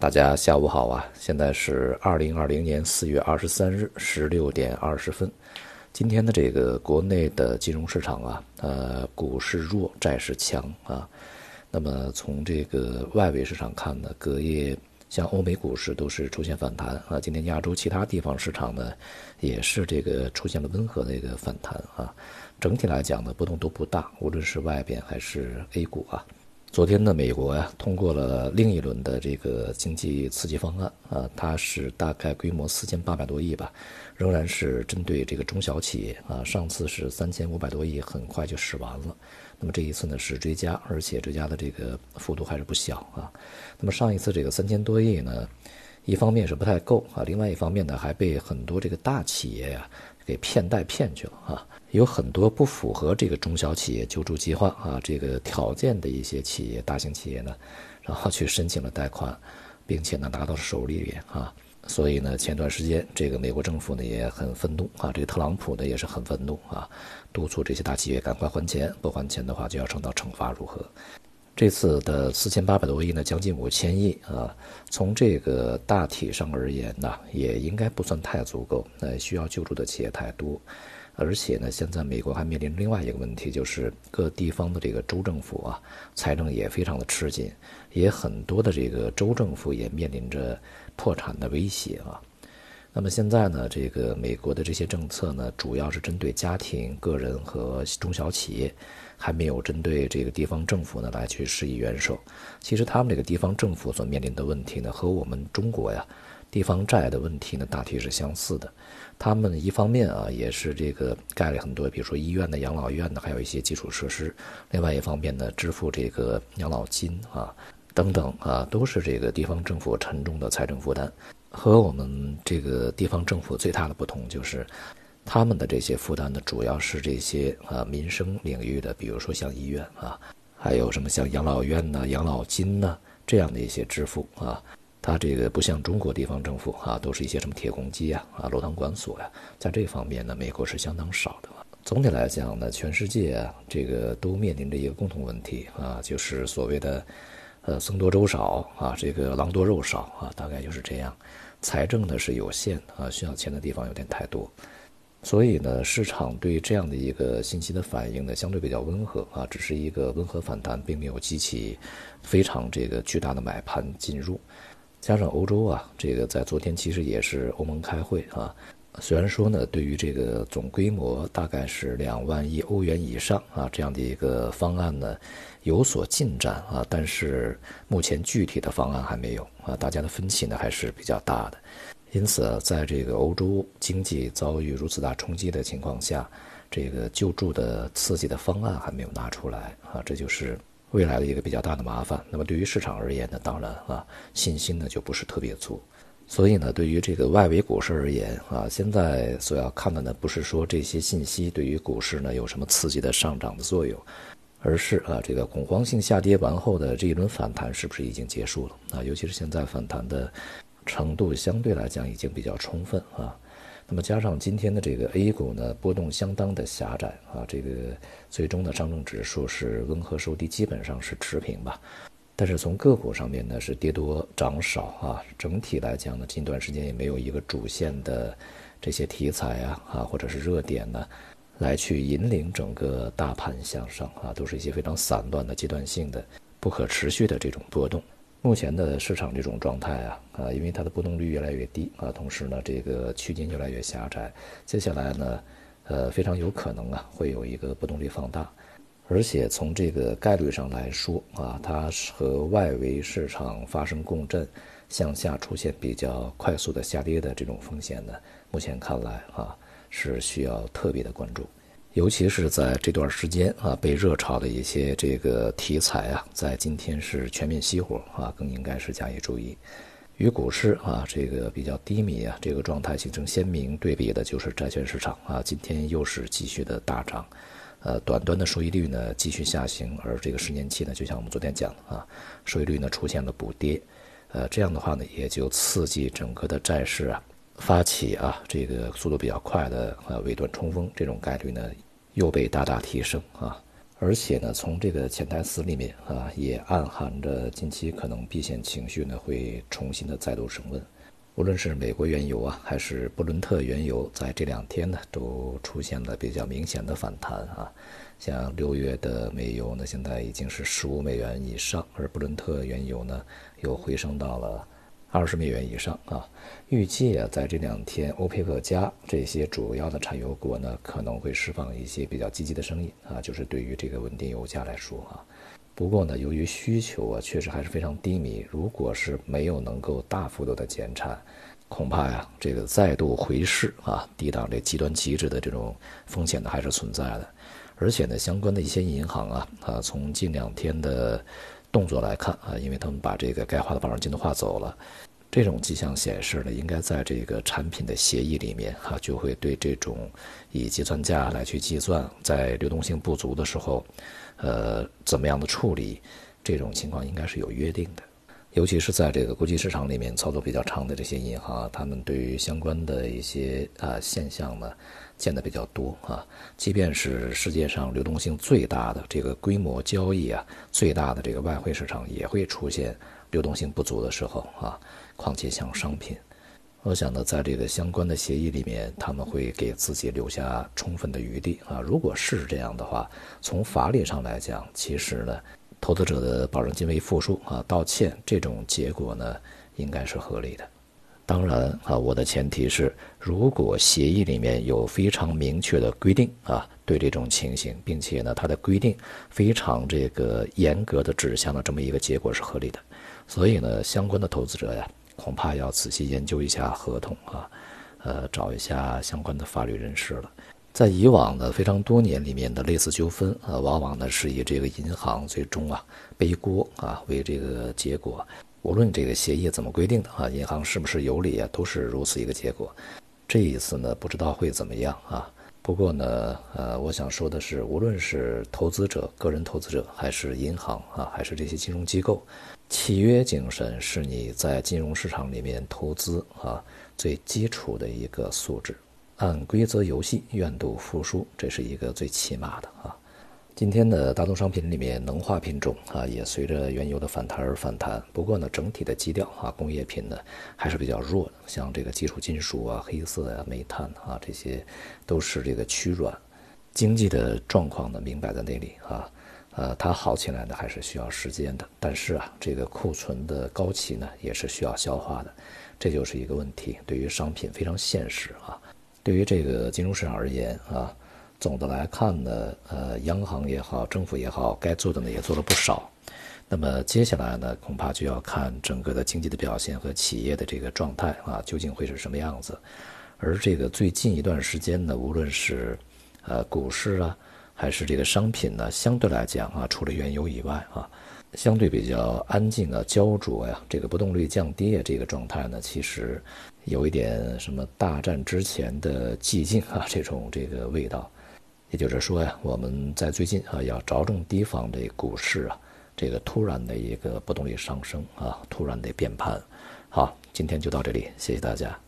大家下午好啊！现在是二零二零年四月二十三日十六点二十分。今天的这个国内的金融市场啊，呃，股市弱，债市强啊。那么从这个外围市场看呢，隔夜像欧美股市都是出现反弹啊。今天亚洲其他地方市场呢，也是这个出现了温和的一个反弹啊。整体来讲呢，波动都不大，无论是外边还是 A 股啊。昨天呢，美国呀通过了另一轮的这个经济刺激方案啊，它是大概规模四千八百多亿吧，仍然是针对这个中小企业啊。上次是三千五百多亿，很快就使完了。那么这一次呢是追加，而且追加的这个幅度还是不小啊。那么上一次这个三千多亿呢，一方面是不太够啊，另外一方面呢还被很多这个大企业呀给骗贷骗去了啊。有很多不符合这个中小企业救助计划啊这个条件的一些企业，大型企业呢，然后去申请了贷款，并且呢拿到了收益率啊，所以呢前段时间这个美国政府呢也很愤怒啊，这个特朗普呢也是很愤怒啊，督促这些大企业赶快还钱，不还钱的话就要受到惩罚，如何？这次的四千八百多亿呢，将近五千亿啊，从这个大体上而言呢，也应该不算太足够，那需要救助的企业太多。而且呢，现在美国还面临另外一个问题，就是各地方的这个州政府啊，财政也非常的吃紧，也很多的这个州政府也面临着破产的威胁啊。那么现在呢，这个美国的这些政策呢，主要是针对家庭、个人和中小企业，还没有针对这个地方政府呢来去施以援手。其实他们这个地方政府所面临的问题呢，和我们中国呀。地方债的问题呢，大体是相似的。他们一方面啊，也是这个盖了很多，比如说医院的、养老院的，还有一些基础设施；另外一方面呢，支付这个养老金啊，等等啊，都是这个地方政府沉重的财政负担。和我们这个地方政府最大的不同就是，他们的这些负担呢，主要是这些啊民生领域的，比如说像医院啊，还有什么像养老院呐、养老金呐这样的一些支付啊。它这个不像中国地方政府啊，都是一些什么铁公鸡呀、啊楼堂馆所呀，在这方面呢，美国是相当少的。总体来讲呢，全世界啊，这个都面临着一个共同问题啊，就是所谓的，呃，僧多粥少啊，这个狼多肉少啊，大概就是这样。财政呢是有限啊，需要钱的地方有点太多，所以呢，市场对这样的一个信息的反应呢，相对比较温和啊，只是一个温和反弹，并没有激起非常这个巨大的买盘进入。加上欧洲啊，这个在昨天其实也是欧盟开会啊。虽然说呢，对于这个总规模大概是两万亿欧元以上啊这样的一个方案呢有所进展啊，但是目前具体的方案还没有啊，大家的分歧呢还是比较大的。因此，在这个欧洲经济遭遇如此大冲击的情况下，这个救助的刺激的方案还没有拿出来啊，这就是。未来的一个比较大的麻烦。那么对于市场而言呢，当然啊，信心呢就不是特别足。所以呢，对于这个外围股市而言啊，现在所要看的呢，不是说这些信息对于股市呢有什么刺激的上涨的作用，而是啊，这个恐慌性下跌完后的这一轮反弹是不是已经结束了啊？尤其是现在反弹的程度相对来讲已经比较充分啊。那么加上今天的这个 A 股呢，波动相当的狭窄啊，这个最终的上证指数是温和收低，基本上是持平吧。但是从个股上面呢，是跌多涨少啊。整体来讲呢，近段时间也没有一个主线的这些题材啊啊，或者是热点呢，来去引领整个大盘向上啊，都是一些非常散乱的阶段性的、不可持续的这种波动。目前的市场这种状态啊，啊，因为它的波动率越来越低啊，同时呢，这个区间越来越狭窄，接下来呢，呃，非常有可能啊，会有一个波动率放大，而且从这个概率上来说啊，它和外围市场发生共振，向下出现比较快速的下跌的这种风险呢，目前看来啊，是需要特别的关注。尤其是在这段时间啊，被热炒的一些这个题材啊，在今天是全面熄火啊，更应该是加以注意。与股市啊这个比较低迷啊这个状态形成鲜明对比的，就是债券市场啊，今天又是继续的大涨，呃，短端的收益率呢继续下行，而这个十年期呢，就像我们昨天讲的啊，收益率呢出现了补跌，呃，这样的话呢，也就刺激整个的债市啊发起啊这个速度比较快的啊尾端冲锋这种概率呢。又被大大提升啊，而且呢，从这个潜台词里面啊，也暗含着近期可能避险情绪呢会重新的再度升温。无论是美国原油啊，还是布伦特原油，在这两天呢都出现了比较明显的反弹啊。像六月的美油呢，现在已经是十五美元以上，而布伦特原油呢又回升到了。二十美元以上啊！预计啊，在这两天，欧佩克加这些主要的产油国呢，可能会释放一些比较积极的声音啊，就是对于这个稳定油价来说啊。不过呢，由于需求啊确实还是非常低迷，如果是没有能够大幅度的减产，恐怕呀，这个再度回市啊，抵挡这极端极致的这种风险呢，还是存在的。而且呢，相关的一些银行啊啊，从近两天的。动作来看啊，因为他们把这个该划的保证金都划走了，这种迹象显示呢，应该在这个产品的协议里面哈，就会对这种以计算价来去计算，在流动性不足的时候，呃，怎么样的处理，这种情况应该是有约定的。尤其是在这个国际市场里面操作比较长的这些银行，他们对于相关的一些啊现象呢。见得比较多啊，即便是世界上流动性最大的这个规模交易啊，最大的这个外汇市场也会出现流动性不足的时候啊。况且像商品，我想呢，在这个相关的协议里面，他们会给自己留下充分的余地啊。如果是这样的话，从法理上来讲，其实呢，投资者的保证金为负数啊，道歉这种结果呢，应该是合理的。当然啊，我的前提是，如果协议里面有非常明确的规定啊，对这种情形，并且呢，它的规定非常这个严格的指向了这么一个结果是合理的，所以呢，相关的投资者呀，恐怕要仔细研究一下合同啊，呃，找一下相关的法律人士了。在以往的非常多年里面的类似纠纷呃，往往呢是以这个银行最终啊背锅啊为这个结果。无论这个协议怎么规定的啊，银行是不是有理啊，都是如此一个结果。这一次呢，不知道会怎么样啊。不过呢，呃，我想说的是，无论是投资者、个人投资者，还是银行啊，还是这些金融机构，契约精神是你在金融市场里面投资啊最基础的一个素质。按规则游戏，愿赌服输，这是一个最起码的啊。今天的大宗商品里面，能化品种啊也随着原油的反弹而反弹。不过呢，整体的基调啊，工业品呢还是比较弱的，像这个基础金属啊、黑色呀、煤炭啊，这些都是这个趋软。经济的状况呢，明摆在那里啊，呃，它好起来呢还是需要时间的。但是啊，这个库存的高企呢，也是需要消化的，这就是一个问题。对于商品非常现实啊，对于这个金融市场而言啊。总的来看呢，呃，央行也好，政府也好，该做的呢也做了不少。那么接下来呢，恐怕就要看整个的经济的表现和企业的这个状态啊，究竟会是什么样子。而这个最近一段时间呢，无论是呃股市啊，还是这个商品呢，相对来讲啊，除了原油以外啊，相对比较安静啊、焦灼呀，这个波动率降低啊，这个状态呢，其实有一点什么大战之前的寂静啊，这种这个味道。也就是说呀，我们在最近啊，要着重提防这股市啊，这个突然的一个波动率上升啊，突然的变盘。好，今天就到这里，谢谢大家。